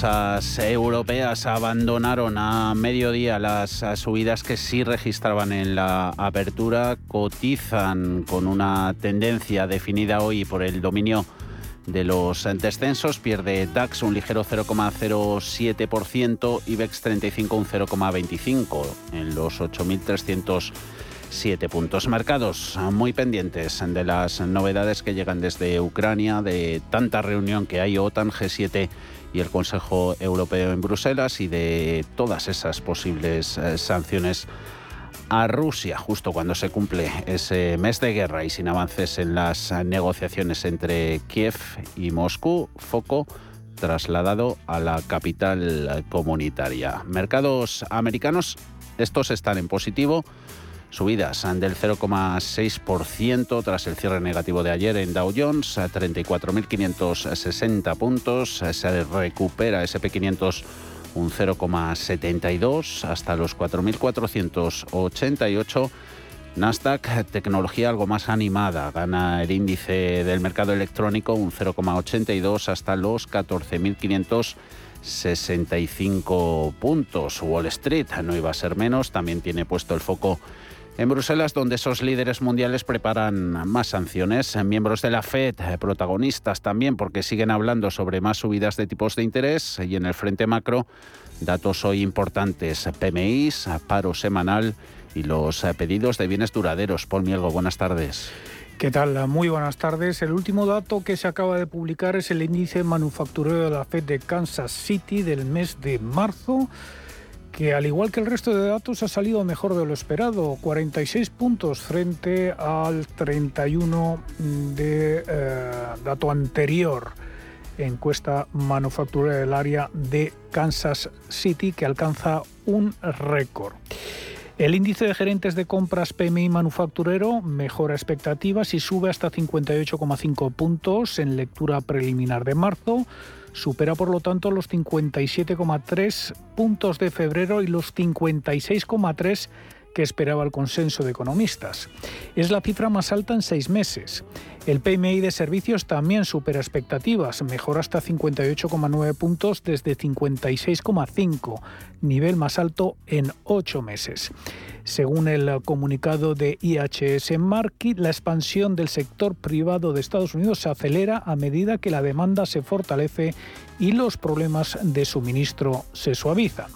bolsas europeas abandonaron a mediodía las subidas que sí registraban en la apertura, cotizan con una tendencia definida hoy por el dominio de los descensos. Pierde DAX un ligero 0,07%, IBEX 35 un 0,25% en los 8.307 puntos. Mercados muy pendientes de las novedades que llegan desde Ucrania, de tanta reunión que hay OTAN, G7 y el Consejo Europeo en Bruselas y de todas esas posibles eh, sanciones a Rusia justo cuando se cumple ese mes de guerra y sin avances en las negociaciones entre Kiev y Moscú, foco trasladado a la capital comunitaria. Mercados americanos, estos están en positivo, subidas del 0,6% tras el cierre negativo de ayer en Dow Jones, a 34.560 puntos, se recupera SP500 un 0,72 hasta los 4.488. Nasdaq, tecnología algo más animada, gana el índice del mercado electrónico un 0,82 hasta los 14.565 puntos. Wall Street no iba a ser menos, también tiene puesto el foco Bruselas, donde esos líderes mundiales preparan más sanciones, miembros de la Fed, protagonistas también, porque siguen hablando sobre más subidas de tipos de interés y en el frente macro, datos hoy importantes, PMIs, paro semanal y los pedidos de bienes duraderos. Paul Mielgo, buenas tardes. ¿Qué tal? Muy buenas tardes. El último dato que se acaba de publicar es el índice manufacturero de la Fed de Kansas City del mes de marzo que al igual que el resto de datos ha salido mejor de lo esperado, 46 puntos frente al 31 de eh, dato anterior, encuesta manufacturera del área de Kansas City que alcanza un récord. El índice de gerentes de compras PMI manufacturero mejora expectativas y sube hasta 58,5 puntos en lectura preliminar de marzo Supera por lo tanto los 57,3 puntos de febrero y los 56,3 que esperaba el consenso de economistas. Es la cifra más alta en seis meses. El PMI de servicios también supera expectativas, mejora hasta 58,9 puntos desde 56,5, nivel más alto en ocho meses. Según el comunicado de IHS Markit, la expansión del sector privado de Estados Unidos se acelera a medida que la demanda se fortalece y los problemas de suministro se suavizan.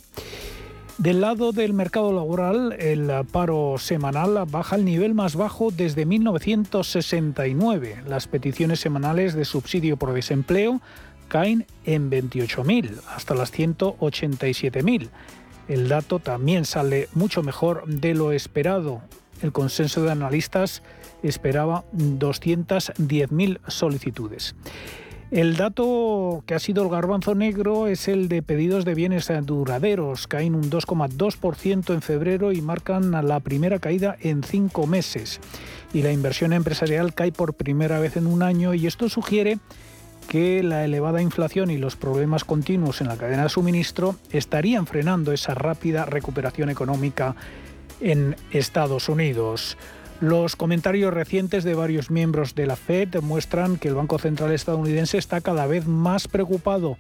Del lado del mercado laboral, el paro semanal baja al nivel más bajo desde 1969. Las peticiones semanales de subsidio por desempleo caen en 28.000 hasta las 187.000. El dato también sale mucho mejor de lo esperado. El consenso de analistas esperaba 210.000 solicitudes. El dato que ha sido el garbanzo negro es el de pedidos de bienes duraderos. Caen un 2,2% en febrero y marcan la primera caída en cinco meses. Y la inversión empresarial cae por primera vez en un año y esto sugiere que la elevada inflación y los problemas continuos en la cadena de suministro estarían frenando esa rápida recuperación económica en Estados Unidos. Los comentarios recientes de varios miembros de la Fed muestran que el Banco Central estadounidense está cada vez más preocupado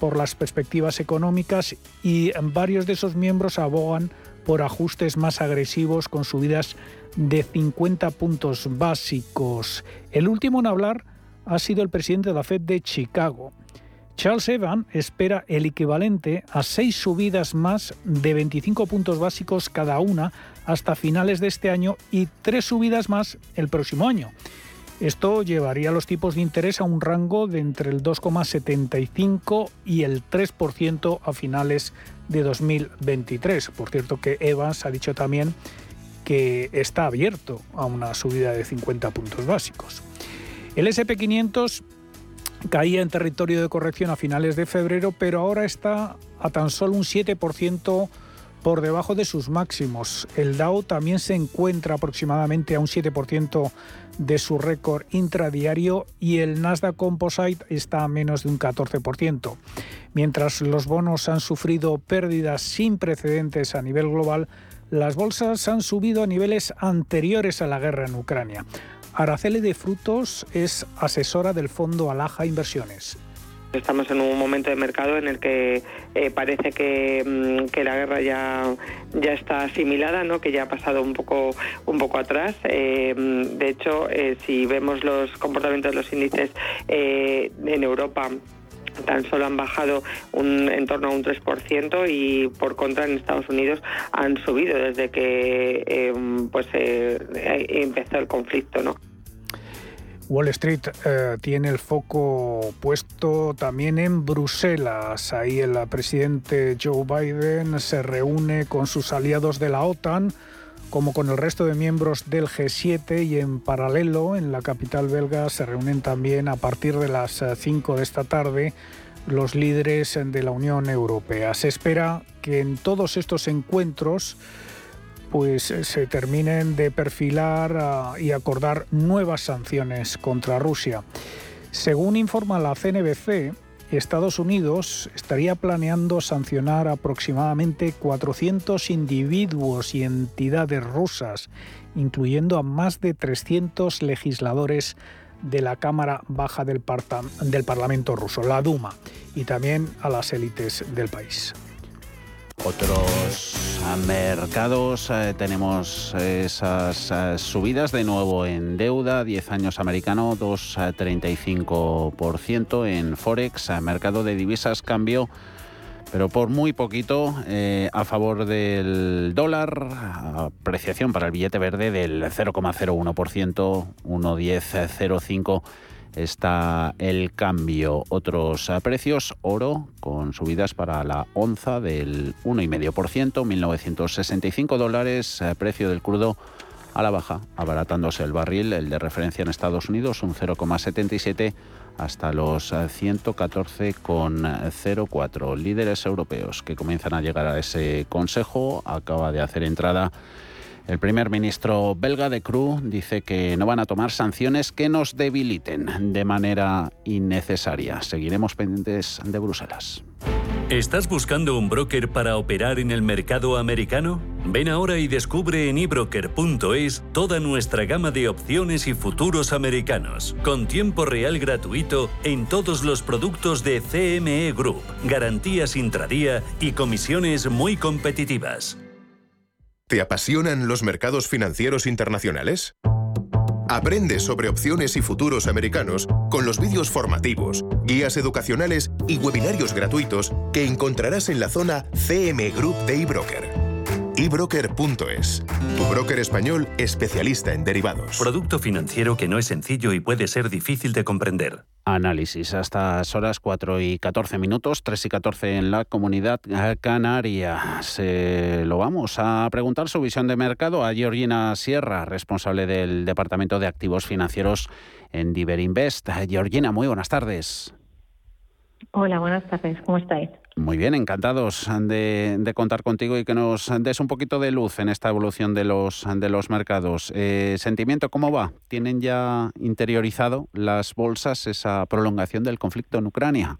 por las perspectivas económicas y varios de esos miembros abogan por ajustes más agresivos con subidas de 50 puntos básicos. El último en hablar ha sido el presidente de la Fed de Chicago. Charles Evans espera el equivalente a seis subidas más de 25 puntos básicos cada una hasta finales de este año y tres subidas más el próximo año. Esto llevaría los tipos de interés a un rango de entre el 2,75 y el 3% a finales de 2023. Por cierto que Evans ha dicho también que está abierto a una subida de 50 puntos básicos. El SP500 caía en territorio de corrección a finales de febrero, pero ahora está a tan solo un 7% por debajo de sus máximos. El Dow también se encuentra aproximadamente a un 7% de su récord intradiario y el Nasdaq Composite está a menos de un 14%. Mientras los bonos han sufrido pérdidas sin precedentes a nivel global, las bolsas han subido a niveles anteriores a la guerra en Ucrania. Araceli de Frutos es asesora del fondo Alaja Inversiones. Estamos en un momento de mercado en el que eh, parece que, mm, que, la guerra ya, ya está asimilada, ¿no? que ya ha pasado un poco, un poco atrás. Eh, mm, de hecho, eh, si vemos los comportamientos de los índices en Europa, tan solo han bajado un, en torno a un 3% y por contra en Estados Unidos han subido desde que pues empezó el conflicto. ¿no? Wall Street eh, tiene el foco puesto también en Bruselas. Ahí el presidente Joe Biden se reúne con sus aliados de la OTAN, como con el resto de miembros del G7 y en paralelo en la capital belga se reúnen también a partir de las 5 eh, de esta tarde los líderes de la Unión Europea. Se espera que en todos estos encuentros pues eh, se terminen de perfilar ah, y acordar nuevas sanciones contra Rusia. Según informa la CNBC, Estados Unidos estaría planeando sancionar aproximadamente 400 individuos y entidades rusas, incluyendo a más de 300 legisladores de la Cámara Baja del, del Parlamento ruso, la Duma, y también a las élites del país. Otros mercados eh, tenemos esas eh, subidas de nuevo en deuda, 10 años americano 2,35% en Forex, mercado de divisas cambio pero por muy poquito a favor del dólar, apreciación para el billete verde del 0,01%, 1,1005 está el cambio. Otros precios, oro con subidas para la onza del 1,5%, 1.965 dólares, precio del crudo a la baja, abaratándose el barril, el de referencia en Estados Unidos, un 0,77 hasta los 114,04. Líderes europeos que comienzan a llegar a ese consejo, acaba de hacer entrada el primer ministro belga de Cruz dice que no van a tomar sanciones que nos debiliten de manera innecesaria. Seguiremos pendientes de Bruselas. ¿Estás buscando un broker para operar en el mercado americano? Ven ahora y descubre en ebroker.es toda nuestra gama de opciones y futuros americanos, con tiempo real gratuito en todos los productos de CME Group, garantías intradía y comisiones muy competitivas. ¿Te apasionan los mercados financieros internacionales? Aprende sobre opciones y futuros americanos con los vídeos formativos, guías educacionales y webinarios gratuitos que encontrarás en la zona CM Group de eBroker ebroker.es, tu broker español especialista en derivados. Producto financiero que no es sencillo y puede ser difícil de comprender. Análisis hasta horas 4 y 14 minutos, 3 y 14 en la comunidad canaria. Se lo vamos a preguntar su visión de mercado a Georgina Sierra, responsable del Departamento de Activos Financieros en Diverinvest. Georgina, muy buenas tardes. Hola, buenas tardes. ¿Cómo estáis? Muy bien, encantados de, contar contigo y que nos des un poquito de luz en esta evolución de los, de los mercados. Eh, ¿Sentimiento cómo va? ¿Tienen ya interiorizado las bolsas esa prolongación del conflicto en Ucrania?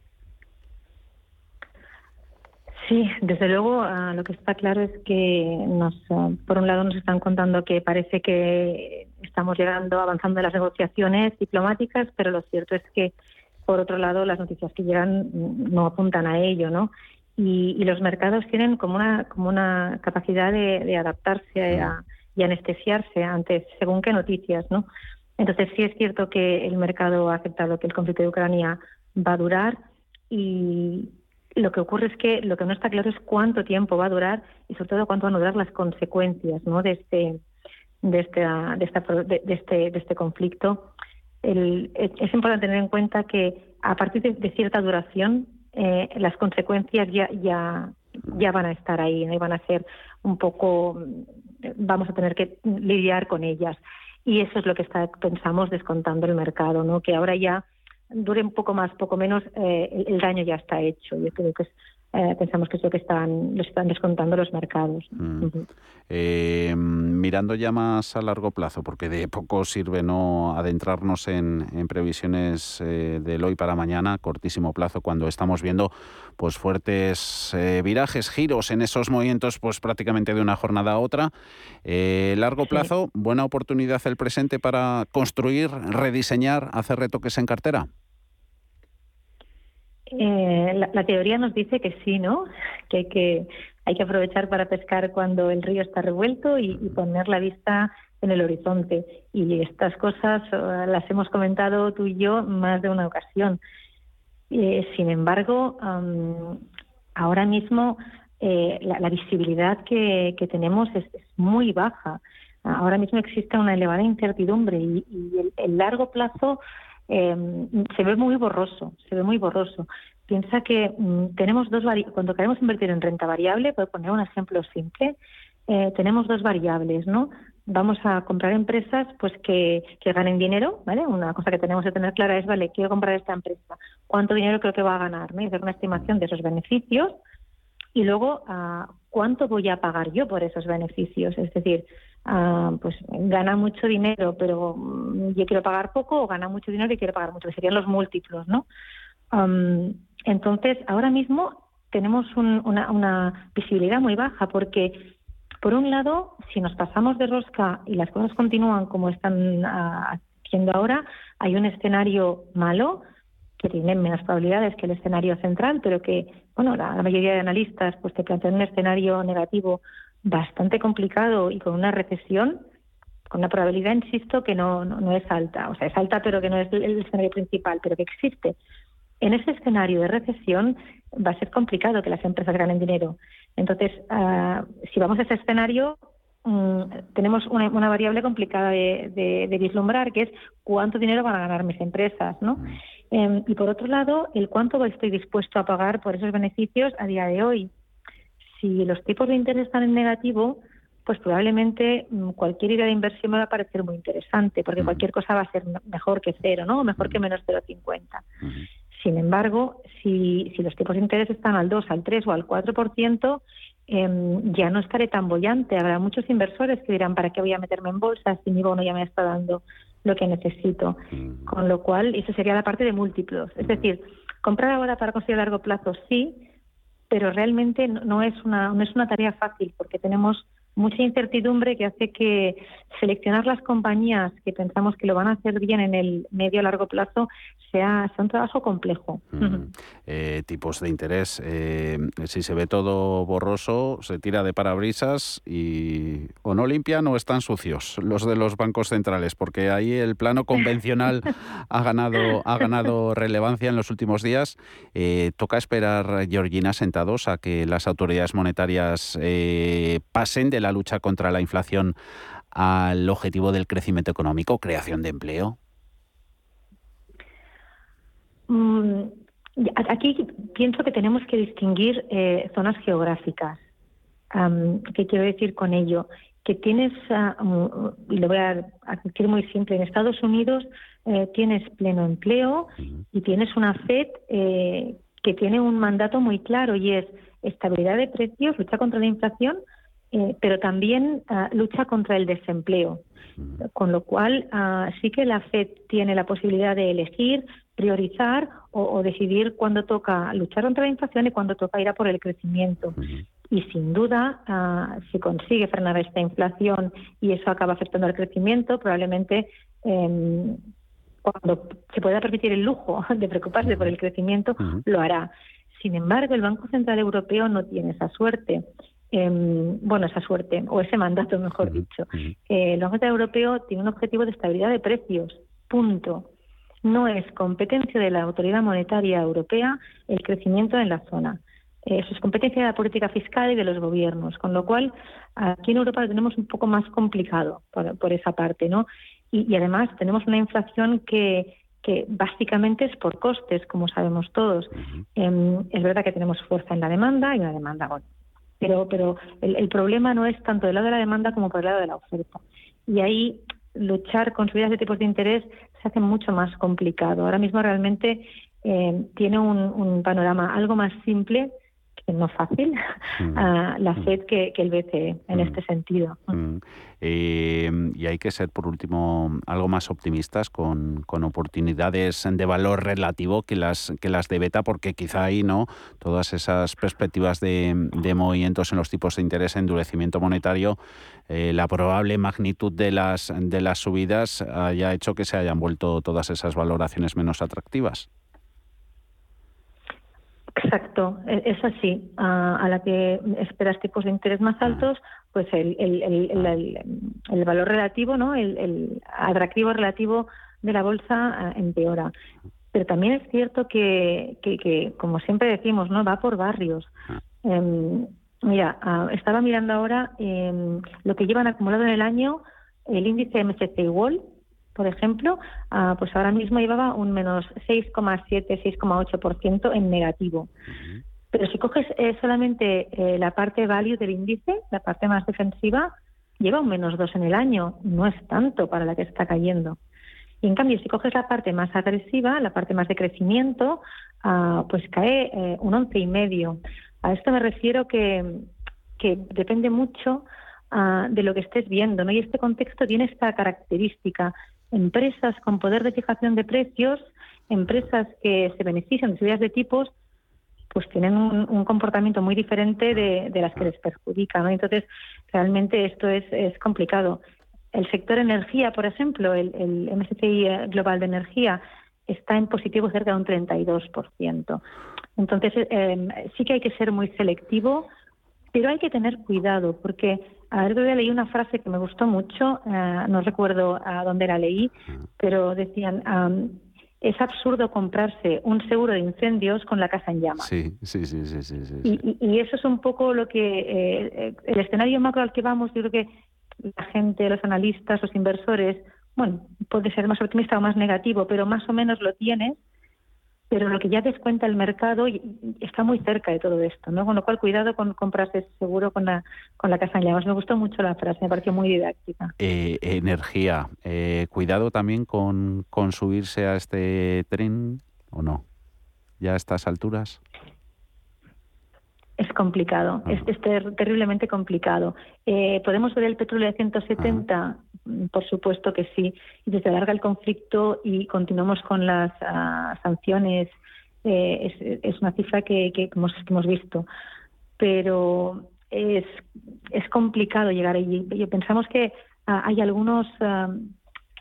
Sí, desde luego ah, lo que está claro es que nos, ah, por un lado nos están contando que parece que estamos llegando, avanzando en las negociaciones diplomáticas, pero lo cierto es que por otro lado, las noticias que llegan no apuntan a ello, ¿no? Y, los mercados tienen como una, como una capacidad de, adaptarse y anestesiarse ante según qué noticias, ¿no? Entonces sí es cierto que el mercado ha aceptado que el conflicto de Ucrania va a durar y lo que ocurre es que lo que no está claro es cuánto tiempo va a durar y sobre todo cuánto van a durar las consecuencias, ¿no? De este de este de, de este de este conflicto es importante tener en cuenta que a partir de, cierta duración eh, las consecuencias ya, ya, ya van a estar ahí, ¿no? y van a ser un poco, vamos a tener que lidiar con ellas. Y eso es lo que está, pensamos descontando el mercado, ¿no? que ahora ya dure un poco más, poco menos, eh, el, el, daño ya está hecho. Yo creo que es eh, pensamos que es lo que están, lo están descontando los mercados. Mm. Eh, mirando ya más a largo plazo, porque de poco sirve no adentrarnos en, previsiones eh, del hoy para mañana, cortísimo plazo, cuando estamos viendo pues fuertes virajes, giros en esos movimientos, pues prácticamente de una jornada a otra. largo plazo, buena oportunidad el presente para construir, rediseñar, hacer retoques en cartera. Eh, la, teoría nos dice que sí, ¿no? Que hay que, hay que aprovechar para pescar cuando el río está revuelto y, poner la vista en el horizonte. Y estas cosas eh, las hemos comentado tú y yo más de una ocasión. Eh, sin embargo, ahora mismo la, visibilidad que, tenemos es, muy baja. Ahora mismo existe una elevada incertidumbre y, el largo plazo eh, se ve muy borroso, se ve muy borroso. Piensa que mm, tenemos dos cuando queremos invertir en renta variable, por poner un ejemplo simple, eh, tenemos dos variables, ¿no? Vamos a comprar empresas pues que, que, ganen dinero, ¿vale? Una cosa que tenemos que tener clara es, vale, quiero comprar esta empresa, ¿cuánto dinero creo que va a ganar? ¿no? Hacer una estimación de esos beneficios y luego ah, cuánto voy a pagar yo por esos beneficios. Es decir, Ah, pues gana mucho dinero, pero mm, yo quiero pagar poco, o gana mucho dinero y quiero pagar mucho, que serían los múltiplos, ¿no? entonces, ahora mismo tenemos una, visibilidad muy baja porque, por un lado, si nos pasamos de rosca y las cosas continúan como están ah, haciendo ahora, hay un escenario malo que tiene menos probabilidades que el escenario central, pero que, bueno, la, la mayoría de analistas pues te plantean un escenario negativo bastante complicado y con una recesión, con una probabilidad, insisto, que no, no, es alta. O sea, es alta, pero que no es el escenario principal, pero que existe. En ese escenario de recesión va a ser complicado que las empresas ganen dinero. Entonces, ah, si vamos a ese escenario, mm, tenemos una, una, variable complicada de, de, vislumbrar, que es cuánto dinero van a ganar mis empresas, ¿no? Em, y por otro lado, el cuánto estoy dispuesto a pagar por esos beneficios a día de hoy si los tipos de interés están en negativo, pues probablemente mm, cualquier idea de inversión me va a parecer muy interesante, porque cualquier cosa va a ser mejor que cero, ¿no? O mejor que menos 0,50. Sin embargo, si, si los tipos de interés están al 2, al 3 o al 4%, eh, ya no estaré tan bollante. Habrá muchos inversores que dirán, ¿para qué voy a meterme en bolsa si mi bono ya me está dando lo que necesito? Con lo cual, eso sería la parte de múltiplos. Es decir, comprar ahora para conseguir a largo plazo sí, pero realmente no es una, no es una tarea fácil porque tenemos mucha incertidumbre que hace que seleccionar las compañías que pensamos que lo van a hacer bien en el medio a largo plazo sea, un trabajo complejo. Eh, tipos de interés. Eh, si se ve todo borroso, se tira de parabrisas y o no limpian o están sucios los de los bancos centrales, porque ahí el plano convencional ha ganado ha ganado relevancia en los últimos días. Eh, toca esperar, Georgina, sentados a que las autoridades monetarias pasen de la lucha contra la inflación al objetivo del crecimiento económico, creación de empleo? Mm, aquí pienso que tenemos que distinguir eh, zonas geográficas. ¿Qué quiero decir con ello? Que tienes, ah, y lo voy a decir muy simple, en Estados Unidos eh, tienes pleno empleo y tienes una FED eh, que tiene un mandato muy claro y es estabilidad de precios, lucha contra la inflación, eh, pero también ah, lucha contra el desempleo. Con lo cual, ah, sí que la FED tiene la posibilidad de elegir, priorizar o, decidir cuándo toca luchar contra la inflación y cuándo toca ir a por el crecimiento. Y sin duda, uh, si consigue frenar esta inflación y eso acaba afectando al crecimiento, probablemente em, cuando se pueda permitir el lujo de preocuparse por el crecimiento, lo hará. Sin embargo, el Banco Central Europeo no tiene esa suerte. Em, bueno, esa suerte, o ese mandato, mejor dicho. Eh, el Banco Central Europeo tiene un objetivo de estabilidad de precios, punto. No es competencia de la Autoridad Monetaria Europea el crecimiento en la zona. Eso es competencia de la política fiscal y de los gobiernos, con lo cual aquí en Europa lo tenemos un poco más complicado por, esa parte, ¿no? Y, además tenemos una inflación que, que básicamente es por costes, como sabemos todos. Em, es verdad que tenemos fuerza en la demanda y una demanda bueno, pero, pero el, problema no es tanto del lado de la demanda como por el lado de la oferta. Y ahí luchar con subidas de tipos de interés se hace mucho más complicado. Ahora mismo realmente eh, tiene un, panorama algo más simple no fácil mm. a la mm. FED que, el BCE en mm. este sentido. Eh, y hay que ser, por último, algo más optimistas con, oportunidades de valor relativo que las, que las de beta, porque quizá ahí no todas esas perspectivas de, movimientos en los tipos de interés, endurecimiento monetario, eh, la probable magnitud de las, de las subidas haya hecho que se hayan vuelto todas esas valoraciones menos atractivas. Exacto, e, es así. A, la que esperas tipos de interés más altos, pues el, el, valor relativo, ¿no? El, atractivo relativo de la bolsa eh, empeora. Pero también es cierto que, que, como siempre decimos, no va por barrios. Em, mira, ah, estaba mirando ahora em, lo que llevan acumulado en el año el índice MSCI World, por ejemplo, ah, pues ahora mismo llevaba un menos 6,7, 6,8% en negativo. Pero si coges eh, solamente eh, la parte value del índice, la parte más defensiva, lleva un menos 2 en el año. No es tanto para la que está cayendo. Y en cambio, si coges la parte más agresiva, la parte más de crecimiento, ah, pues cae eh, un 11,5. A esto me refiero que, que depende mucho ah, de lo que estés viendo. ¿no? Y este contexto tiene esta característica empresas con poder de fijación de precios, empresas que se benefician de subidas de tipos, pues tienen un, comportamiento muy diferente de, las que les perjudica. ¿no? Entonces, realmente esto es, complicado. El sector energía, por ejemplo, el, MSCI Global de Energía, está en positivo cerca de un 32%. Entonces, eh, sí que hay que ser muy selectivo, pero hay que tener cuidado, porque a ver, leí una frase que me gustó mucho, eh, no recuerdo a dónde la leí, pero decían, es absurdo comprarse un seguro de incendios con la casa en llamas. Sí, sí, sí, sí. sí, Y, eso es un poco lo que, eh, el escenario macro al que vamos, yo creo que la gente, los analistas, los inversores, bueno, puede ser más optimista o más negativo, pero más o menos lo tienes pero lo que ya descuenta el mercado está muy cerca de todo esto, ¿no? Con lo cual, cuidado con comprarse seguro con la, con la casa en llamas. Me gustó mucho la frase, me pareció muy didáctica. Eh, energía, eh, cuidado también con subirse a este tren, ¿o no? ¿Ya a estas alturas? Es complicado, es, terriblemente complicado. Eh, ¿Podemos ver el petróleo de 170? Mm, por supuesto que sí. Y desde larga el conflicto y continuamos con las ah, sanciones, eh, es, una cifra que, hemos, visto. Pero es, es complicado llegar allí. Pensamos que ah, hay algunos, ah,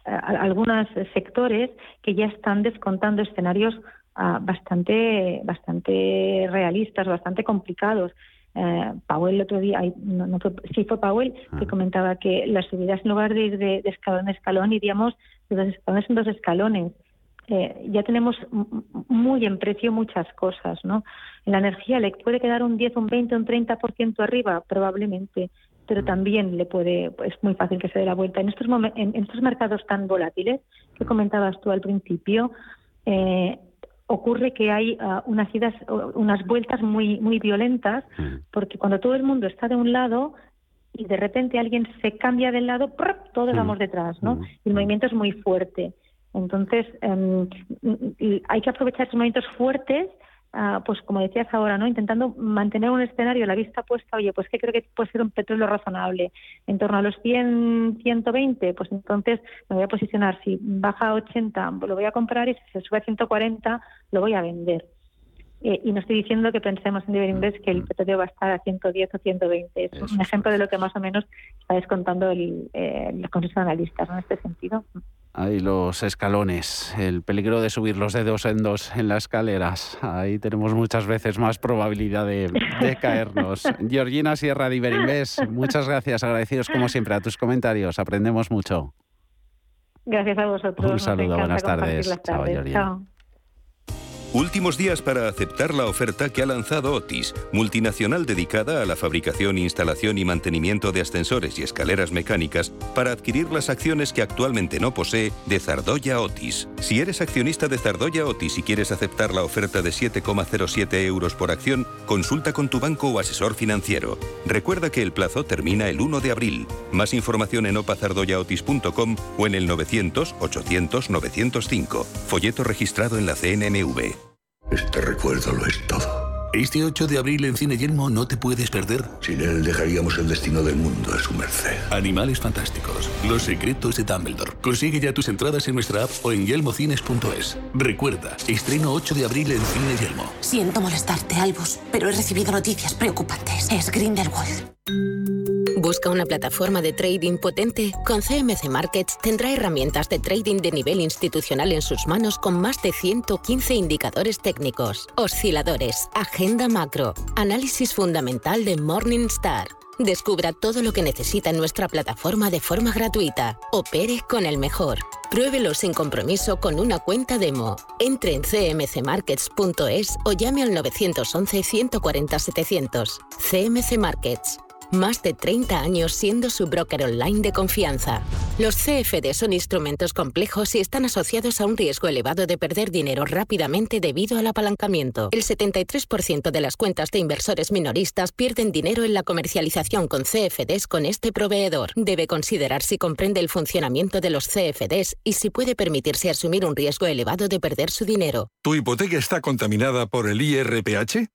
algunos sectores que ya están descontando escenarios bastante, bastante realistas, bastante complicados. Eh, Powell el otro día, no, sí fue Powell, que ah. comentaba que las subidas en lugar de ir de, escalón a escalón iríamos de dos escalones en dos escalones. Eh, ya tenemos muy en precio muchas cosas, ¿no? En la energía le puede quedar un 10, un 20, un 30% arriba, probablemente, pero mm. también le puede, es muy fácil que se dé la vuelta. En estos, en, estos mercados tan volátiles que comentabas tú al principio, eh, ocurre que hay ah, unas idas, unas vueltas muy muy violentas, mm. porque cuando todo el mundo está de un lado y de repente alguien se cambia del lado, todos mm. vamos detrás, ¿no? Mm. Y el movimiento es muy fuerte. Entonces, em, hay que aprovechar esos movimientos fuertes Ah, pues como decías ahora, ¿no? Intentando mantener un escenario la vista puesta, oye, pues que creo que puede ser un petróleo razonable, en torno a los 100, 120, pues entonces me voy a posicionar, si baja a 80 lo voy a comprar y si se sube a 140 lo voy a vender. Eh, y no estoy diciendo que pensemos en nivel inglés que el petróleo va a estar a 110 o 120. Es un ejemplo de lo que más o menos está descontando el, eh, los analistas en este sentido. Ahí los escalones, el peligro de subir los dedos en dos en las escaleras. Ahí tenemos muchas veces más probabilidad de, caernos. Georgina Sierra de Iberinvest, muchas gracias, agradecidos como siempre a tus comentarios, aprendemos mucho. Gracias a vosotros. Un saludo, buenas tardes. Chao, Georgina. Últimos días para aceptar la oferta que ha lanzado Otis, multinacional dedicada a la fabricación, instalación y mantenimiento de ascensores y escaleras mecánicas, para adquirir las acciones que actualmente no posee de Zardoya Otis. Si eres accionista de Zardoya Otis y quieres aceptar la oferta de 7,07 euros por acción, consulta con tu banco o asesor financiero. Recuerda que el plazo termina el 1 de abril. Más información en opazardoyaotis.com o en el 900 800 905. Folleto registrado en la CNMV. Este recuerdo lo es todo. Este 8 de abril en Cine Yelmo no te puedes perder. Sin él dejaríamos el destino del mundo a su merced. Animales fantásticos. Los secretos de Dumbledore. Consigue ya tus entradas en nuestra app o en yelmocines.es. Recuerda, estreno 8 de abril en Cine Yelmo. Siento molestarte, Albus, pero he recibido noticias preocupantes. Es Grindelwald. ¿Busca una plataforma de trading potente? Con CMC Markets tendrá herramientas de trading de nivel institucional en sus manos con más de 115 indicadores técnicos, osciladores, agenda macro, análisis fundamental de Morningstar. Descubra todo lo que necesita en nuestra plataforma de forma gratuita. Opere con el mejor. Pruébelo sin compromiso con una cuenta demo. Entre en cmcmarkets.es o llame al 911 140 700. CMC Markets. Más de 30 años siendo su broker online de confianza. Los CFD son instrumentos complejos y están asociados a un riesgo elevado de perder dinero rápidamente debido al apalancamiento. El 73% de las cuentas de inversores minoristas pierden dinero en la comercialización con CFDs con este proveedor. Debe considerar si comprende el funcionamiento de los CFDs y si puede permitirse asumir un riesgo elevado de perder su dinero. ¿Tu hipoteca está contaminada por el IRPH?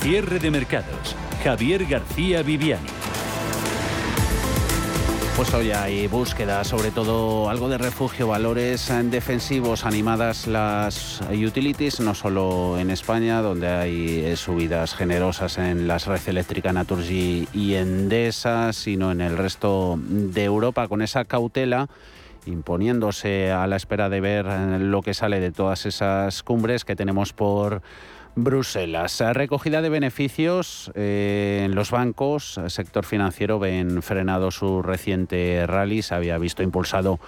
Cierre de mercados. Javier García Viviani. Pues hoy hay búsqueda, sobre todo algo de refugio, valores defensivos, animadas las utilities, no solo en España, donde hay eh, subidas generosas en las red eléctrica Naturgy y Endesa, sino en el resto de Europa, con esa cautela imponiéndose a la espera de ver eh, lo que sale de todas esas cumbres que tenemos por Bruselas. Recogida de beneficios eh, en los bancos. El sector financiero ven frenado su reciente rally. Se había visto impulsado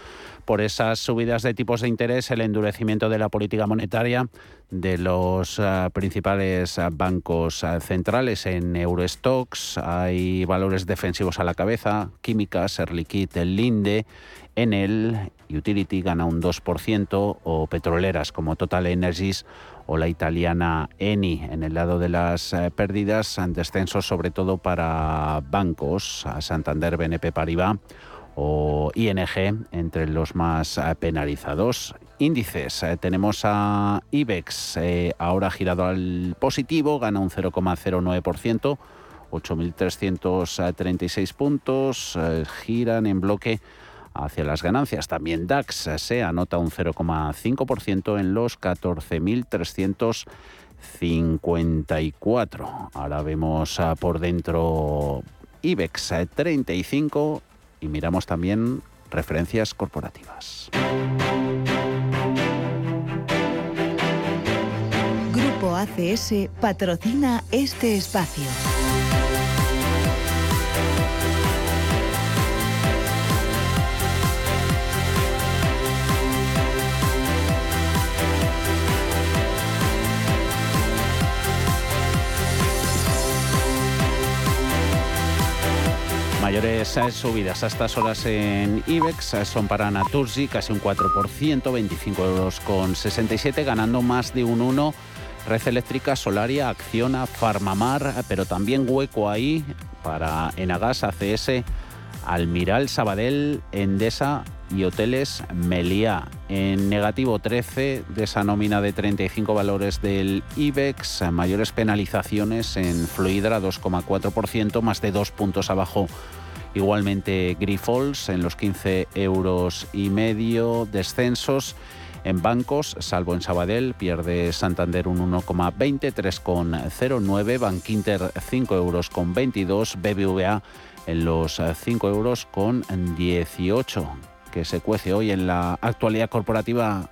por esas subidas de tipos de interés, el endurecimiento de la política monetaria de los eh, principales bancos eh, centrales en Eurostocks. Hay valores defensivos a la cabeza, químicas, Air el Linde, Enel, Utility gana un 2% o petroleras como Total Energies o la italiana Eni. En el lado de las eh, pérdidas, descensos sobre todo para bancos, Santander, BNP Paribas o ING entre los más eh, penalizados. Índices, eh, tenemos a IBEX ahora girado al positivo, gana un 0,09%, 8.336 puntos, giran en bloque hacia las ganancias. También DAX se anota un 0,5% en los 14.354. Ahora vemos ah, por dentro IBEX 35 eh, y miramos también referencias corporativas. Grupo ACS patrocina este espacio. Eh, subidas a estas horas en IBEX son para Naturgy, casi un 4%, 25 euros con 67, ganando más de un 1. Red Eléctrica, Solaria, Acciona, Farmamar, pero también hueco ahí para Enagas, ACS, Almiral, Sabadell, Endesa y Hoteles Meliá. En negativo 13 de esa nómina de 35 valores del IBEX, mayores penalizaciones en Fluidra 2,4%, más de dos puntos abajo Igualmente Grifols en los 15 euros y medio, descensos. En bancos, salvo en Sabadell, pierde Santander un 1,20, 3,09, Bankinter 5 euros con 22, BBVA en los 5 euros con 18, que se cuece hoy en la actualidad corporativa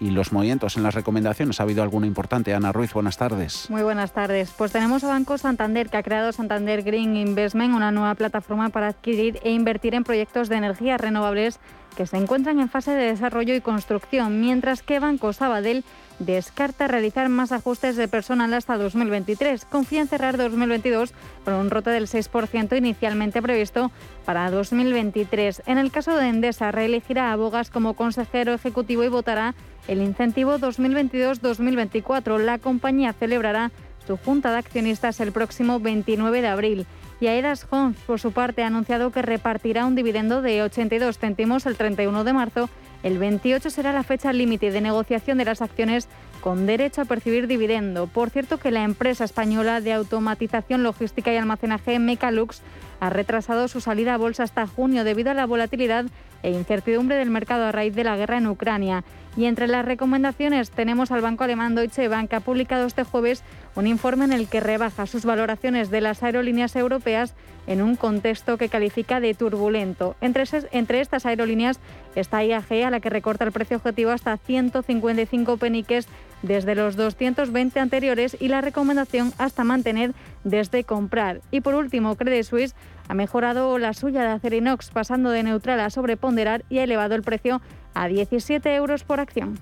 y los movimientos en las recomendaciones. ¿Ha habido alguno importante? Ana Ruiz, buenas tardes. Muy buenas tardes. Pues tenemos a Banco Santander, que ha creado Santander Green Investment, una nueva plataforma para adquirir e invertir en proyectos de energías renovables que se encuentran en fase de desarrollo y construcción, mientras que Banco Sabadell descarta realizar más ajustes de personal hasta 2023. Confía en cerrar 2022 con un rote del 6% inicialmente previsto para 2023. En el caso de Endesa, reelegirá a Bogas como consejero ejecutivo y votará el incentivo 2022-2024. La compañía celebrará su junta de accionistas el próximo 29 de abril. Y Aedas Homes, por su parte, ha anunciado que repartirá un dividendo de 82 céntimos el 31 de marzo el 28 será la fecha límite de negociación de las acciones con derecho a percibir dividendo. Por cierto que la empresa española de automatización logística y almacenaje Mecalux ha retrasado su salida a bolsa hasta junio debido a la volatilidad e incertidumbre del mercado a raíz de la guerra en Ucrania. Y entre las recomendaciones tenemos al banco alemán Deutsche Bank, que ha publicado este jueves un informe en el que rebaja sus valoraciones de las aerolíneas europeas en un contexto que califica de turbulento. Entre, entre estas aerolíneas está IAG, a la que recorta el precio objetivo hasta 155 peniques desde los 220 anteriores y la recomendación hasta mantener desde comprar. Y por último, Credit Suisse ha mejorado la suya de Acerinox, pasando de neutral a sobreponderar y ha elevado el precio a 17 euros por acción.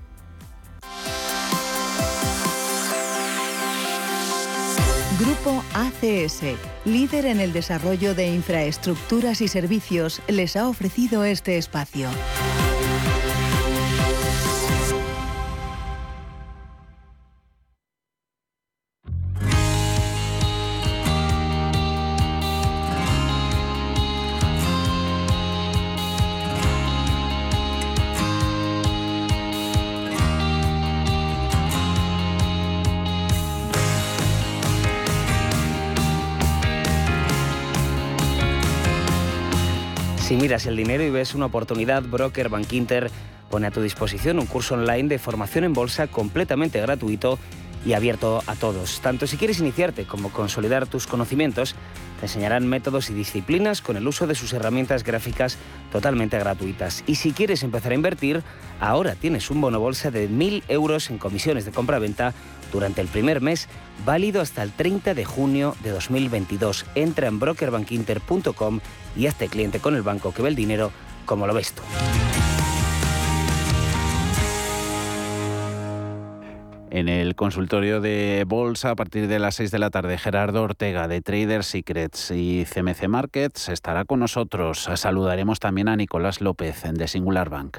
Grupo ACS, líder en el desarrollo de infraestructuras y servicios, les ha ofrecido este espacio. Si miras el dinero y ves una oportunidad, Broker Bank Inter pone a tu disposición un curso online de formación en bolsa completamente gratuito y abierto a todos. Tanto si quieres iniciarte como consolidar tus conocimientos, te enseñarán métodos y disciplinas con el uso de sus herramientas gráficas totalmente gratuitas. Y si quieres empezar a invertir, ahora tienes un bono bolsa de 1.000 euros en comisiones de compra-venta durante el primer mes, válido hasta el 30 de junio de 2022. Entra en brokerbankinter.com y hazte cliente con el banco que ve el dinero como lo ves tú. En el consultorio de bolsa, a partir de las 6 de la tarde, Gerardo Ortega de Trader Secrets y CMC Markets estará con nosotros. Saludaremos también a Nicolás López de Singular Bank.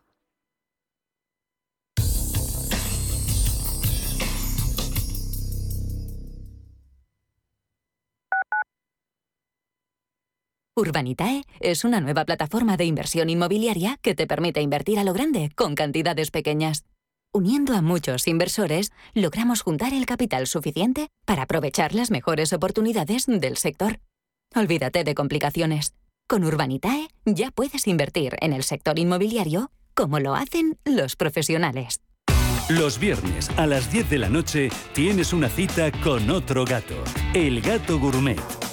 Urbanitae es una nueva plataforma de inversión inmobiliaria que te permite invertir a lo grande con cantidades pequeñas. Uniendo a muchos inversores, logramos juntar el capital suficiente para aprovechar las mejores oportunidades del sector. Olvídate de complicaciones. Con Urbanitae ya puedes invertir en el sector inmobiliario como lo hacen los profesionales. Los viernes a las 10 de la noche tienes una cita con otro gato, el gato gourmet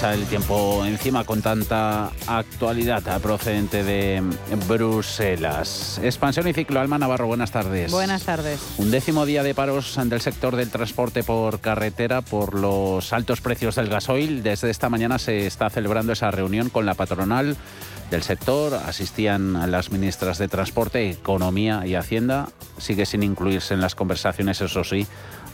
Echa el tiempo encima con tanta actualidad procedente de Bruselas. Expansión y ciclo. Alma Navarro, buenas tardes. Buenas tardes. Un décimo día de paros del sector del transporte por carretera por los altos precios del gasoil. Desde esta mañana se está celebrando esa reunión con la patronal del sector. Asistían las ministras de Transporte, Economía y Hacienda. Sigue sin incluirse en las conversaciones, eso sí,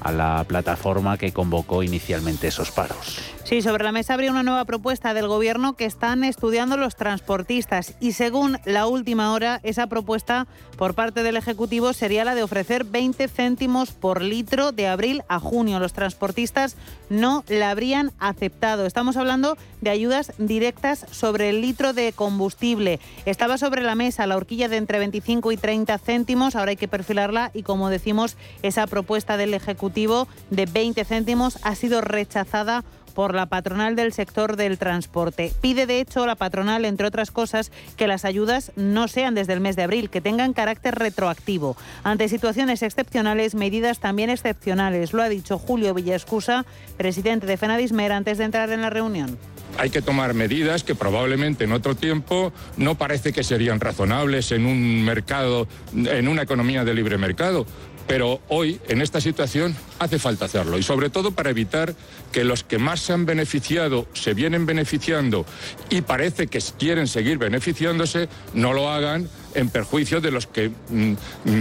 a la plataforma que convocó inicialmente esos paros. Sí, sobre la mesa habría una nueva propuesta del Gobierno que están estudiando los transportistas y según la última hora, esa propuesta por parte del Ejecutivo sería la de ofrecer 20 céntimos por litro de abril a junio. Los transportistas no la habrían aceptado. Estamos hablando de ayudas directas sobre el litro de combustible. Estaba sobre la mesa la horquilla de entre 25 y 30 céntimos, ahora hay que perfilarla y como decimos, esa propuesta del Ejecutivo de 20 céntimos ha sido rechazada por la patronal del sector del transporte. Pide, de hecho, la patronal, entre otras cosas, que las ayudas no sean desde el mes de abril, que tengan carácter retroactivo. Ante situaciones excepcionales, medidas también excepcionales. Lo ha dicho Julio Villascusa, presidente de Fenadismer, antes de entrar en la reunión hay que tomar medidas que probablemente en otro tiempo no parece que serían razonables en un mercado, en una economía de libre mercado. Pero hoy, en esta situación, hace falta hacerlo y sobre todo para evitar que los que más se han beneficiado se vienen beneficiando y parece que quieren seguir beneficiándose, no lo hagan en perjuicio de los que mm,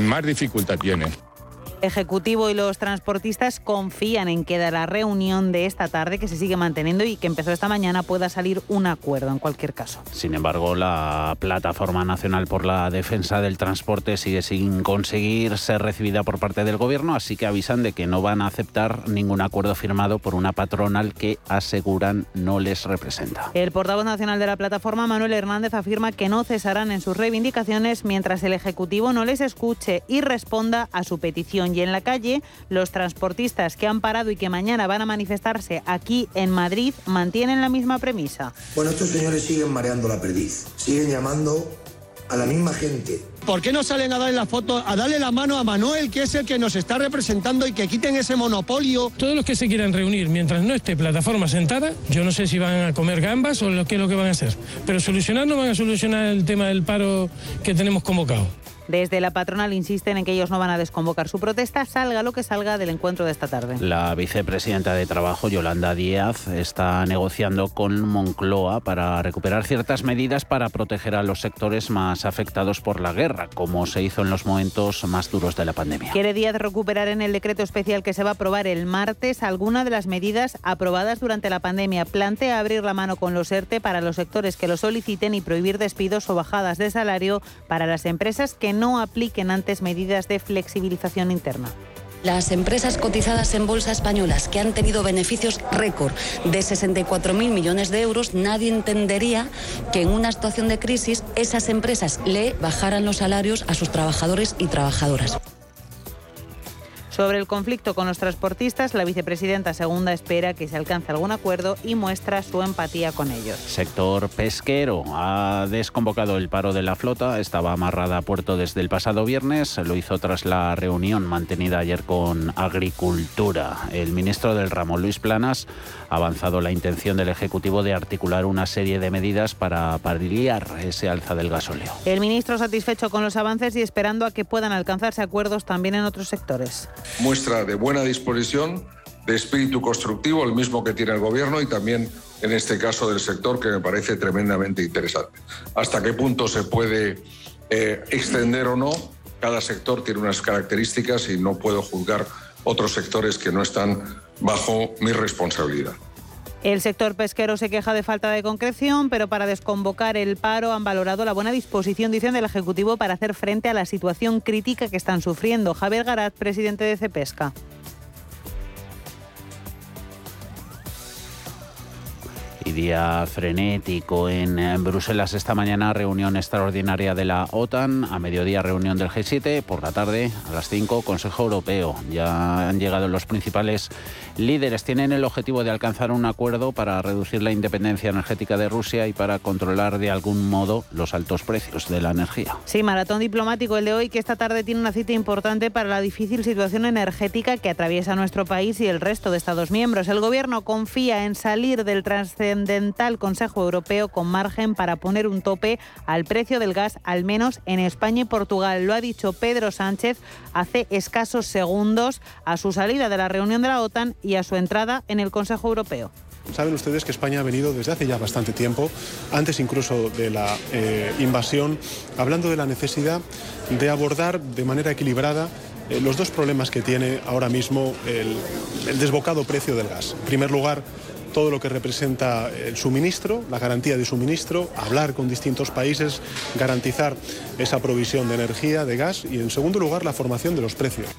más dificultad tienen. Ejecutivo y los transportistas confían en que de la reunión de esta tarde, que se sigue manteniendo y que empezó esta mañana, pueda salir un acuerdo en cualquier caso. Sin embargo, la Plataforma Nacional por la Defensa del Transporte sigue sin conseguir ser recibida por parte del Gobierno, así que avisan de que no van a aceptar ningún acuerdo firmado por una patronal que aseguran no les representa. El portavoz nacional de la plataforma, Manuel Hernández, afirma que no cesarán en sus reivindicaciones mientras el Ejecutivo no les escuche y responda a su petición y en la calle, los transportistas que han parado y que mañana van a manifestarse aquí en Madrid mantienen la misma premisa. Bueno, estos señores siguen mareando la perdiz, siguen llamando a la misma gente. ¿Por qué no salen a darle la foto, a darle la mano a Manuel, que es el que nos está representando y que quiten ese monopolio? Todos los que se quieran reunir mientras no esté plataforma sentada, yo no sé si van a comer gambas o lo, qué es lo que van a hacer, pero solucionar no van a solucionar el tema del paro que tenemos convocado. Desde la patronal insisten en que ellos no van a desconvocar su protesta, salga lo que salga del encuentro de esta tarde. La vicepresidenta de Trabajo, Yolanda Díaz, está negociando con Moncloa para recuperar ciertas medidas para proteger a los sectores más afectados por la guerra, como se hizo en los momentos más duros de la pandemia. Quiere Díaz recuperar en el decreto especial que se va a aprobar el martes alguna de las medidas aprobadas durante la pandemia. Plantea abrir la mano con los ERTE para los sectores que lo soliciten y prohibir despidos o bajadas de salario para las empresas que no apliquen antes medidas de flexibilización interna. Las empresas cotizadas en bolsa españolas que han tenido beneficios récord de 64.000 millones de euros, nadie entendería que en una situación de crisis esas empresas le bajaran los salarios a sus trabajadores y trabajadoras. Sobre el conflicto con los transportistas, la vicepresidenta segunda espera que se alcance algún acuerdo y muestra su empatía con ellos. Sector pesquero ha desconvocado el paro de la flota. Estaba amarrada a puerto desde el pasado viernes. Lo hizo tras la reunión mantenida ayer con Agricultura. El ministro del ramo, Luis Planas, ha avanzado la intención del Ejecutivo de articular una serie de medidas para paliar ese alza del gasóleo. El ministro satisfecho con los avances y esperando a que puedan alcanzarse acuerdos también en otros sectores. Muestra de buena disposición, de espíritu constructivo, el mismo que tiene el Gobierno y también en este caso del sector que me parece tremendamente interesante. Hasta qué punto se puede eh, extender o no, cada sector tiene unas características y no puedo juzgar otros sectores que no están bajo mi responsabilidad. El sector pesquero se queja de falta de concreción, pero para desconvocar el paro han valorado la buena disposición, dicen, del Ejecutivo para hacer frente a la situación crítica que están sufriendo. Javier Garat, presidente de Cepesca. Y día frenético en, Bruselas esta mañana, reunión extraordinaria de la OTAN, a mediodía reunión del G7, por la tarde a las 5 Consejo Europeo. Ya han llegado los principales líderes, tienen el objetivo de alcanzar un acuerdo para reducir la independencia energética de Rusia y para controlar de algún modo los altos precios de la energía. Sí, maratón diplomático el de hoy que esta tarde tiene una cita importante para la difícil situación energética que atraviesa nuestro país y el resto de Estados miembros. El gobierno confía en salir del Consejo Europeo con margen para poner un tope al precio del gas, al menos en España y Portugal. Lo ha dicho Pedro Sánchez hace escasos segundos a su salida de la reunión de la OTAN y a su entrada en el Consejo Europeo. Saben ustedes que España ha venido desde hace ya bastante tiempo, antes incluso de la eh, invasión, hablando de la necesidad de abordar de manera equilibrada eh, los dos problemas que tiene ahora mismo el, el desbocado precio del gas. En primer lugar, todo lo que representa el suministro, la garantía de suministro, hablar con distintos países, garantizar esa provisión de energía, de gas y, en segundo lugar, la formación de los precios.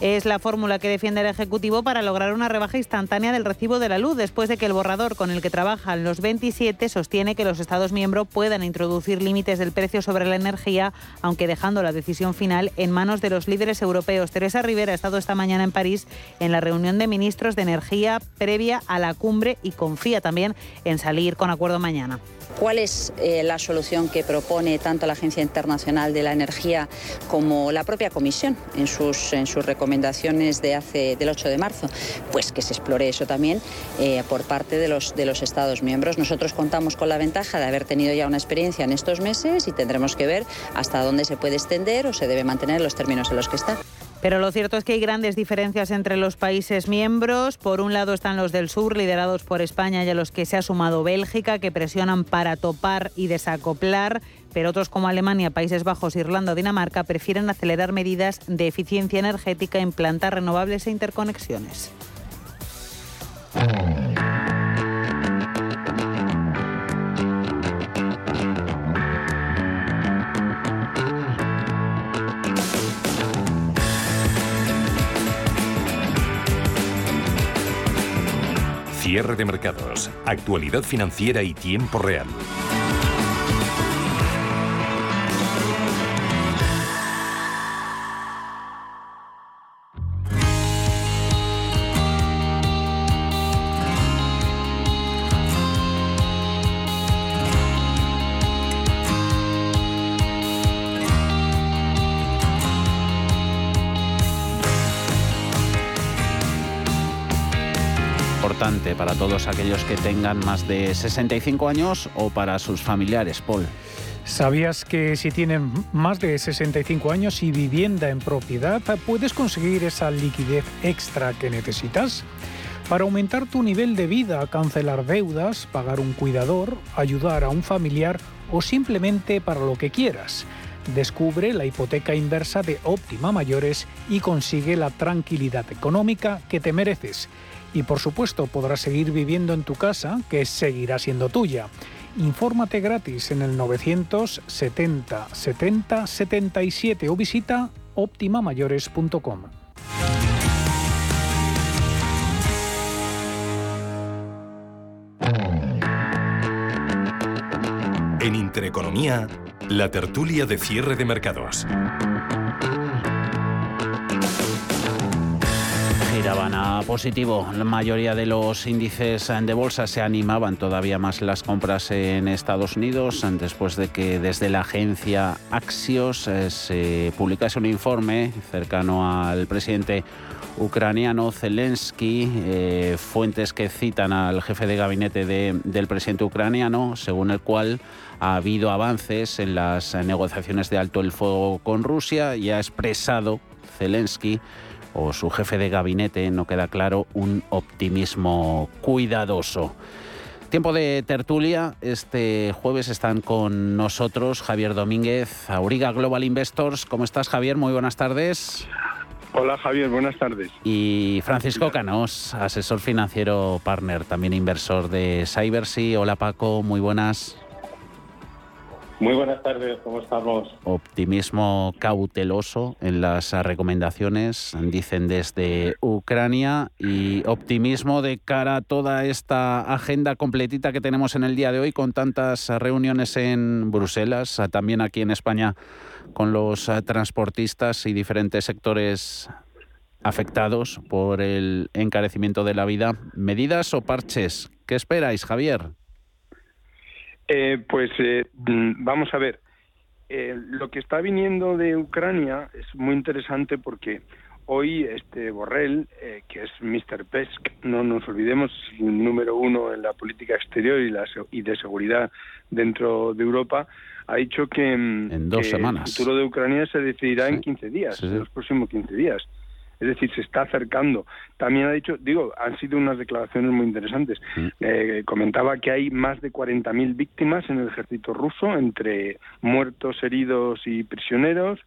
Es la fórmula que defiende el Ejecutivo para lograr una rebaja instantánea del recibo de la luz, después de que el borrador con el que trabajan los 27 sostiene que los Estados miembros puedan introducir límites del precio sobre la energía, aunque dejando la decisión final en manos de los líderes europeos. Teresa Rivera ha estado esta mañana en París en la reunión de ministros de energía previa a la cumbre y confía también en salir con acuerdo mañana. ¿Cuál es eh, la solución que propone tanto la Agencia Internacional de la Energía como la propia Comisión en sus, en sus recomendaciones de hace, del 8 de marzo? Pues que se explore eso también eh, por parte de los, de los Estados miembros. Nosotros contamos con la ventaja de haber tenido ya una experiencia en estos meses y tendremos que ver hasta dónde se puede extender o se debe mantener los términos en los que está. Pero lo cierto es que hay grandes diferencias entre los países miembros. Por un lado están los del sur, liderados por España y a los que se ha sumado Bélgica, que presionan para topar y desacoplar. Pero otros como Alemania, Países Bajos, Irlanda o Dinamarca prefieren acelerar medidas de eficiencia energética, implantar renovables e interconexiones. Cierre de mercados, actualidad financiera y tiempo real. Para todos aquellos que tengan más de 65 años o para sus familiares, Paul. ¿Sabías que si tienen más de 65 años y vivienda en propiedad, puedes conseguir esa liquidez extra que necesitas? Para aumentar tu nivel de vida, cancelar deudas, pagar un cuidador, ayudar a un familiar o simplemente para lo que quieras. Descubre la hipoteca inversa de Óptima Mayores y consigue la tranquilidad económica que te mereces y por supuesto podrás seguir viviendo en tu casa, que seguirá siendo tuya. Infórmate gratis en el 970 70 77 o visita optimamayores.com. En Intereconomía, la tertulia de cierre de mercados. giraban a positivo. La mayoría de los índices de bolsa se animaban todavía más las compras en Estados Unidos después de que desde la agencia Axios eh, se publicase un informe cercano al presidente ucraniano Zelensky, eh, fuentes que citan al jefe de gabinete del presidente ucraniano, según el cual ha habido avances en las negociaciones de alto el fuego con Rusia y ha expresado Zelensky o su jefe de gabinete, no queda claro, un optimismo cuidadoso. Tiempo de tertulia. Este jueves están con nosotros Javier Domínguez, Auriga Global Investors. ¿Cómo estás, Javier? Muy buenas tardes. Hola Javier, buenas tardes. Y Francisco Canos, asesor financiero partner, también inversor de Cybersea. Hola Paco, muy buenas. Muy buenas tardes, ¿cómo estamos? Optimismo cauteloso en las recomendaciones, dicen desde Ucrania, y optimismo de cara a toda esta agenda completita que tenemos en el día de hoy, con tantas reuniones en Bruselas, también aquí en España con los transportistas y diferentes sectores afectados por el encarecimiento de la vida. ¿Medidas o parches? ¿Qué esperáis, Javier? Eh, pues eh, mm, vamos a ver. Eh, lo que está viniendo de Ucrania es muy interesante porque hoy este Borrell, que es Mr. Pesk, no nos olvidemos, el número uno en la política exterior y, la, y de seguridad dentro de Europa, ha dicho que, mm, en dos semanas. el futuro de Ucrania se decidirá en 15 días, en los próximos 15 días es decir, se está acercando. También ha dicho, digo, han sido unas declaraciones muy interesantes. Mm. Eh, comentaba que hay más de 40.000 víctimas en el ejército ruso, entre muertos, heridos y prisioneros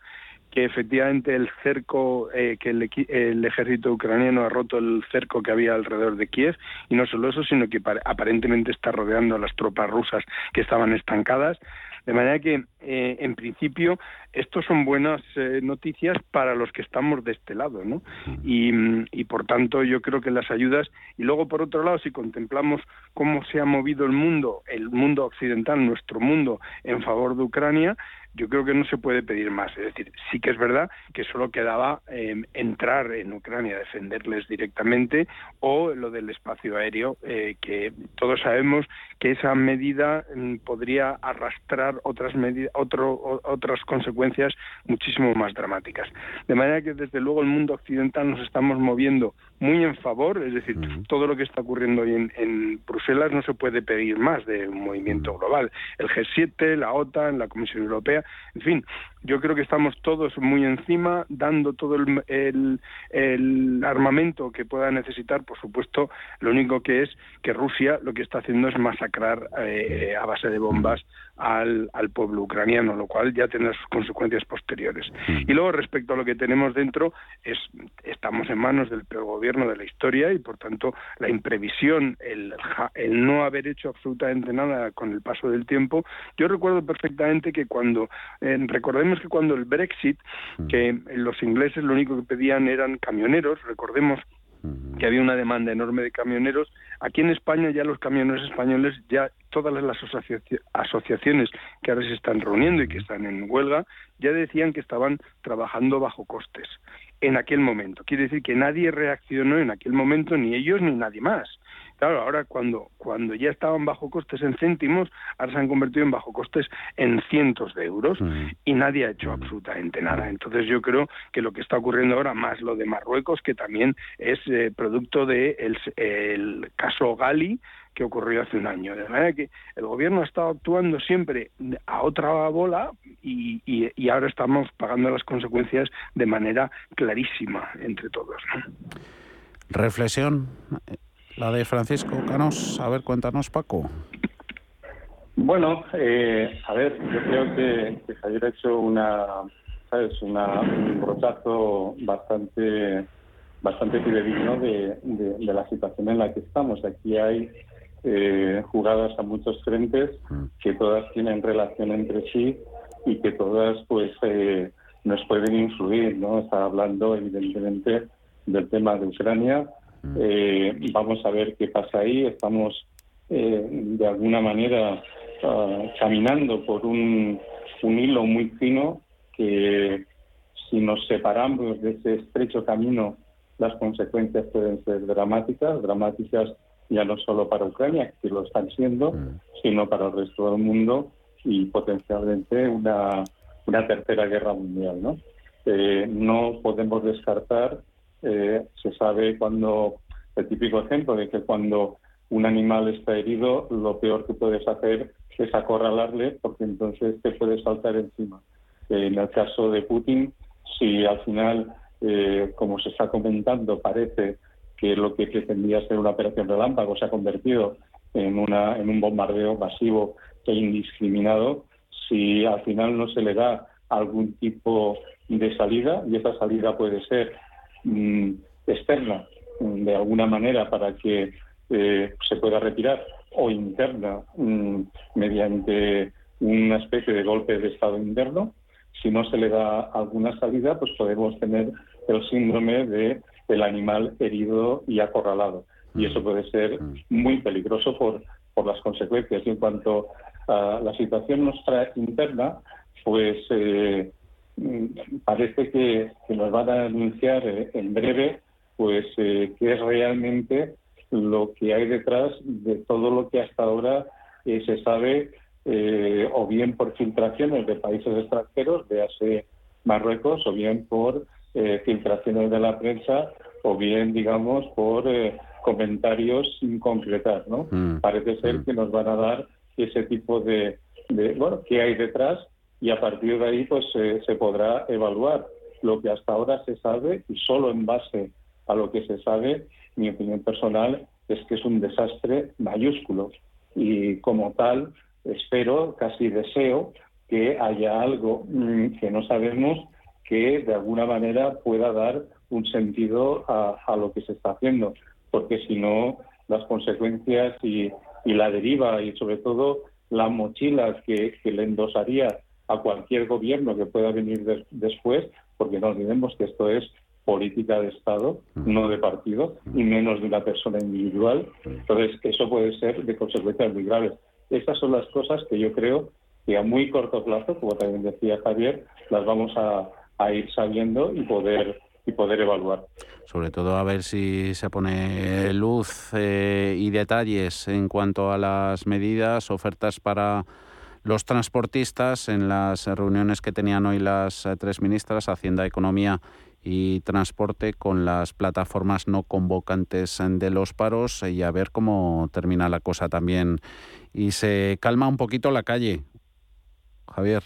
que efectivamente el cerco, eh, que el, ejército ucraniano ha roto el cerco que había alrededor de Kiev, y no solo eso, sino que aparentemente está rodeando a las tropas rusas que estaban estancadas. De manera que, eh, en principio, estos son buenas eh, noticias para los que estamos de este lado, ¿no? Y, y, por tanto, yo creo que las ayudas. Y luego, por otro lado, si contemplamos cómo se ha movido el mundo, el mundo occidental, nuestro mundo, en favor de Ucrania, yo creo que no se puede pedir más. Es decir, sí que es verdad que solo quedaba em, entrar en Ucrania, defenderles directamente, o lo del espacio aéreo, eh, que todos sabemos que esa medida mm, podría arrastrar otras medidas, otras consecuencias muchísimo más dramáticas. De manera que desde luego el mundo occidental nos estamos moviendo muy en favor, es decir, todo lo que está ocurriendo hoy en, Bruselas no se puede pedir más de un movimiento global. El G7, la OTAN, la Comisión Europea, en fin, yo creo que estamos todos muy encima, dando todo el, armamento que pueda necesitar, por supuesto, lo único que es que Rusia lo que está haciendo es masacrar eh, a base de bombas al, pueblo ucraniano, lo cual ya tendrá sus consecuencias posteriores. Y luego, respecto a lo que tenemos dentro, es, estamos en manos del peor gobierno de la historia y, por tanto, la imprevisión, el, el no haber hecho absolutamente nada con el paso del tiempo. Yo recuerdo perfectamente que cuando, eh, recordemos que cuando el Brexit, que los ingleses lo único que pedían eran camioneros, recordemos que había una demanda enorme de camioneros. Aquí en España ya los camioneros españoles, ya todas las asociaciones que ahora se están reuniendo y que están en huelga, ya decían que estaban trabajando bajo costes en aquel momento. Quiere decir que nadie reaccionó en aquel momento, ni ellos ni nadie más. Claro, ahora cuando, cuando ya estaban bajo costes en céntimos, ahora se han convertido en bajo costes en cientos de euros mm. y nadie ha hecho mm. absolutamente nada. Entonces yo creo que lo que está ocurriendo ahora, más lo de Marruecos, que también es eh, producto del de el caso Gali, que ocurrió hace un año. De manera que el gobierno ha estado actuando siempre a otra bola y, y, ahora estamos pagando las consecuencias de manera clarísima entre todos. Reflexión, la de Francisco Canos. A ver, cuéntanos, Paco. Bueno, eh, a ver, yo creo que, Javier ha hecho una, ¿sabes? Una, un brochazo bastante bastante fidedigno de, de, la situación en la que estamos. Aquí hay eh, jugadas a muchos frentes que todas tienen relación entre sí y que todas pues eh, nos pueden influir. ¿no? Está hablando evidentemente del tema de Ucrania, eh, vamos a ver qué pasa ahí. Estamos eh, de alguna manera ah, caminando por un, un hilo muy fino que si nos separamos de ese estrecho camino las consecuencias pueden ser dramáticas, dramáticas ya no solo para Ucrania, que lo están siendo, mm. sino para el resto del mundo y potencialmente una, una tercera guerra mundial. ¿no? Eh, no podemos descartar, eh, se sabe cuando, el típico ejemplo de que cuando un animal está herido, lo peor que puedes hacer es acorralarle porque entonces te puede saltar encima. Eh, en el caso de Putin, si al final, como se está comentando, parece que lo que pretendía ser una operación relámpago se ha convertido en, una, en un bombardeo masivo e indiscriminado, si al final no se le da algún tipo de salida, y esa salida puede ser mm, externa, de alguna manera, para que eh, se pueda retirar, o interna, mm, mediante una especie de golpe de Estado interno, si no se le da alguna salida, pues podemos tener el síndrome de el animal herido y acorralado. Y eso puede ser muy peligroso por, por las consecuencias. Y en cuanto a la situación nuestra interna, pues eh, parece que, nos van a anunciar eh, en breve pues eh, qué es realmente lo que hay detrás de todo lo que hasta ahora se sabe o bien por filtraciones de países extranjeros, de hace Marruecos, o bien por eh, filtraciones de la prensa o bien, digamos, por eh, comentarios sin concretar, ¿no? Mm. Parece ser mm. que nos van a dar ese tipo de, bueno, qué hay detrás y a partir de ahí, pues se podrá evaluar lo que hasta ahora se sabe y solo en base a lo que se sabe, mi opinión personal es que es un desastre mayúsculo y como tal espero, casi deseo que haya algo mm, que no sabemos que de alguna manera pueda dar un sentido a, lo que se está haciendo, porque si no, las consecuencias y, la deriva y sobre todo la mochila que, le endosaría a cualquier gobierno que pueda venir después, porque no olvidemos que esto es política de Estado, no de partido, y menos de una persona individual. Entonces, eso puede ser de consecuencias muy graves. Estas son las cosas que yo creo que a muy corto plazo, como también decía Javier, las vamos a, a ir sabiendo y poder y poder evaluar. Sobre todo a ver si se pone luz eh, y detalles en cuanto a las medidas, ofertas para los transportistas en las reuniones que tenían hoy las eh, tres ministras, Hacienda, Economía y Transporte, con las plataformas no convocantes de los paros y a ver cómo termina la cosa también. Y se calma un poquito la calle. Javier.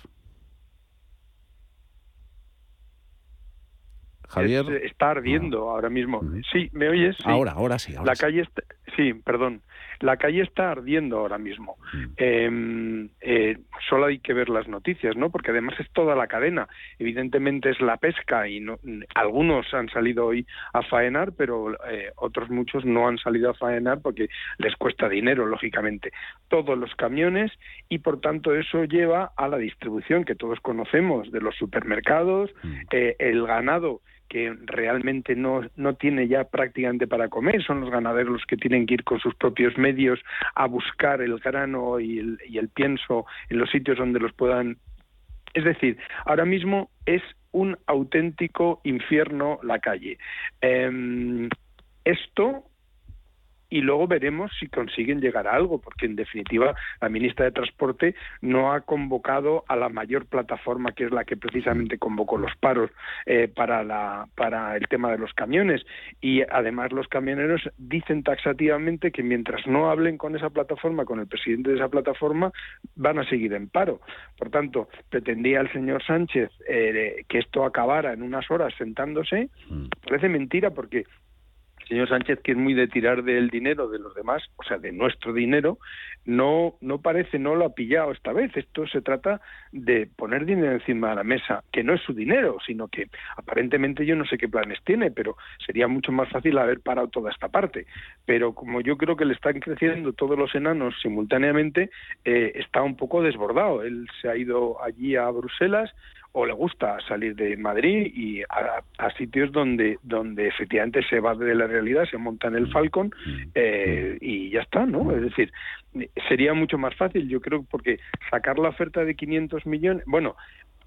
Javier. está ardiendo ah. ahora mismo. Sí, ¿me oyes? Ahora, ahora sí. la calle sí, perdón. La calle está ardiendo ahora mismo. Mm. Em, eh, solo hay que ver las noticias, ¿no? Porque además es toda la cadena. Evidentemente es la pesca y no, algunos han salido hoy a faenar, pero eh, otros muchos no han salido a faenar porque les cuesta dinero, lógicamente. Todos los camiones y por tanto eso lleva a la distribución que todos conocemos de los supermercados, mm. eh, el ganado que realmente no, no tiene ya prácticamente para comer, son los ganaderos los que tienen que ir con sus propios medios a buscar el grano y el, y el pienso en los sitios donde los puedan. Es decir, ahora mismo es un auténtico infierno la calle. Em, esto y luego veremos si consiguen llegar a algo, porque en definitiva la ministra de Transporte no ha convocado a la mayor plataforma que es la que precisamente convocó los paros eh, para, la, para el tema de los camiones. Y además los camioneros dicen taxativamente que mientras no hablen con esa plataforma, con el presidente de esa plataforma, van a seguir en paro. Por tanto, pretendía el señor Sánchez eh, que esto acabara en unas horas sentándose. Mm. Parece mentira porque señor Sánchez, que es muy de tirar del dinero de los demás, o sea, de nuestro dinero, no, no parece, no lo ha pillado esta vez. Esto se trata de poner dinero encima de la mesa, que no es su dinero, sino que aparentemente yo no sé qué planes tiene, pero sería mucho más fácil haber parado toda esta parte. Pero como yo creo que le están creciendo todos los enanos simultáneamente, eh, está un poco desbordado. Él se ha ido allí a Bruselas, o le gusta salir de Madrid y a, sitios donde donde efectivamente se va de la realidad, se monta en el Falcon eh, y ya está, ¿no? Es decir, sería mucho más fácil, yo creo, porque sacar la oferta de 500 millones, bueno,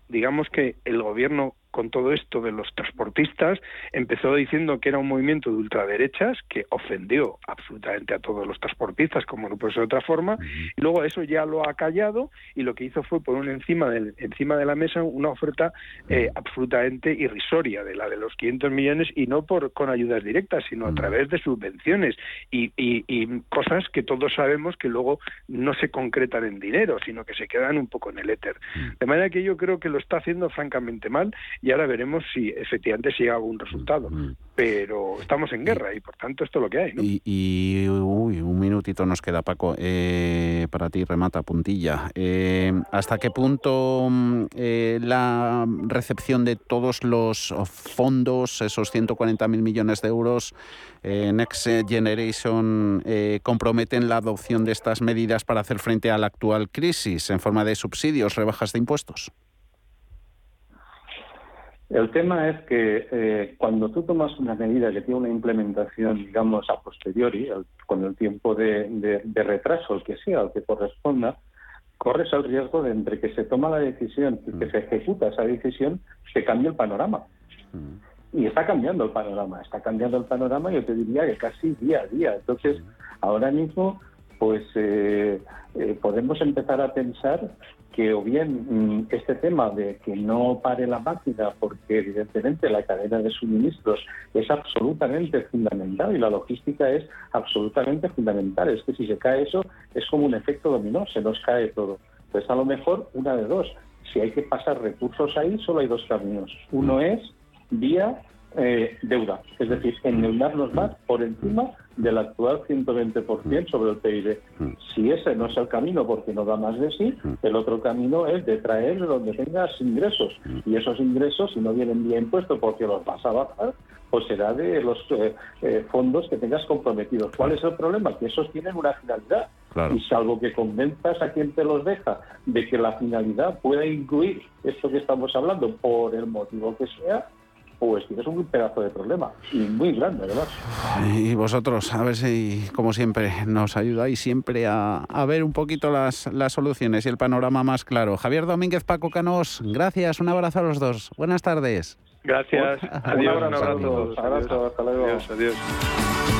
digamos que el gobierno con todo esto de los transportistas, empezó diciendo que era un movimiento de ultraderechas que ofendió absolutamente a todos los transportistas, como no puede ser de otra forma, y luego eso ya lo ha callado y lo que hizo fue poner encima, del, encima de la mesa una oferta eh, absolutamente irrisoria de la de los 500 millones y no por con ayudas directas, sino a través de subvenciones y, y cosas que todos sabemos que luego no se concretan en dinero, sino que se quedan un poco en el éter. De manera que yo creo que lo está haciendo francamente mal y ahora veremos si efectivamente llega algún resultado. Pero estamos en guerra y por tanto esto es lo que hay. Y, uy, un minutito nos queda, Paco. Eh, para ti, remata puntilla. Eh, ¿Hasta qué punto mm, eh, la recepción de todos los fondos, esos 140.000 millones de euros, Next Generation, comprometen la adopción de estas medidas para hacer frente a la actual crisis en forma de subsidios, rebajas de impuestos? El tema es que eh, cuando tú tomas una medida que tiene una implementación, digamos, a posteriori, con el tiempo de, retraso, el que sea, el que corresponda, corres el riesgo de entre que se toma la decisión y que mm. se ejecuta esa decisión, se cambia el panorama. Mm. Y está cambiando el panorama, está cambiando el panorama, yo te diría que casi día a día. Entonces, mm. ahora mismo, pues eh, eh, podemos empezar a pensar que o bien mm, este tema de que no pare la máquina porque evidentemente la cadena de suministros es absolutamente fundamental y la logística es absolutamente fundamental. Es que si se cae eso es como un efecto dominó, se nos cae todo. Pues a lo mejor una de dos. Si hay que pasar recursos ahí, solo hay dos caminos. Uno es vía eh, deuda, es decir, endeudarnos más por encima del actual 120% sobre el PIB. Mm. Si ese no es el camino porque no da más de sí, mm. el otro camino es de traer de donde tengas ingresos. Mm. Y esos ingresos, si no vienen bien impuestos porque los vas a bajar, pues será de los eh, eh, fondos que tengas comprometidos. ¿Cuál es el problema? Que esos tienen una finalidad. Y salvo que convenzas a quien te los deja de que la finalidad pueda incluir esto que estamos hablando por el motivo que sea, pues tienes un pedazo de problema y muy grande además. Y vosotros, a ver si, como siempre, nos ayudáis siempre a, ver un poquito las, las soluciones y el panorama más claro. Javier Domínguez, Paco Canós, gracias, un abrazo a los dos. Buenas tardes. Gracias. adiós. Un abrazo. abrazo. Hasta luego. Adiós. adiós.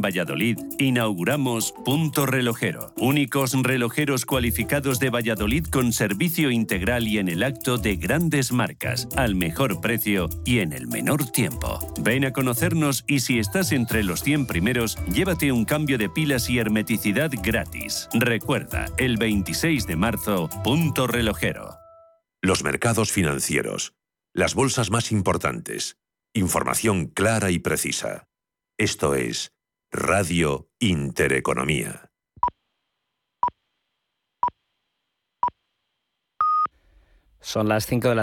Valladolid inauguramos Punto Relojero. Únicos relojeros cualificados de Valladolid con servicio integral y en el acto de grandes marcas, al mejor precio y en el menor tiempo. Ven a conocernos y si estás entre los 100 primeros, llévate un cambio de pilas y hermeticidad gratis. Recuerda, el 26 de marzo, Punto Relojero. Los mercados financieros. Las bolsas más importantes. Información clara y precisa. Esto es Radio Intereconomía. Son las 5 de la tarde.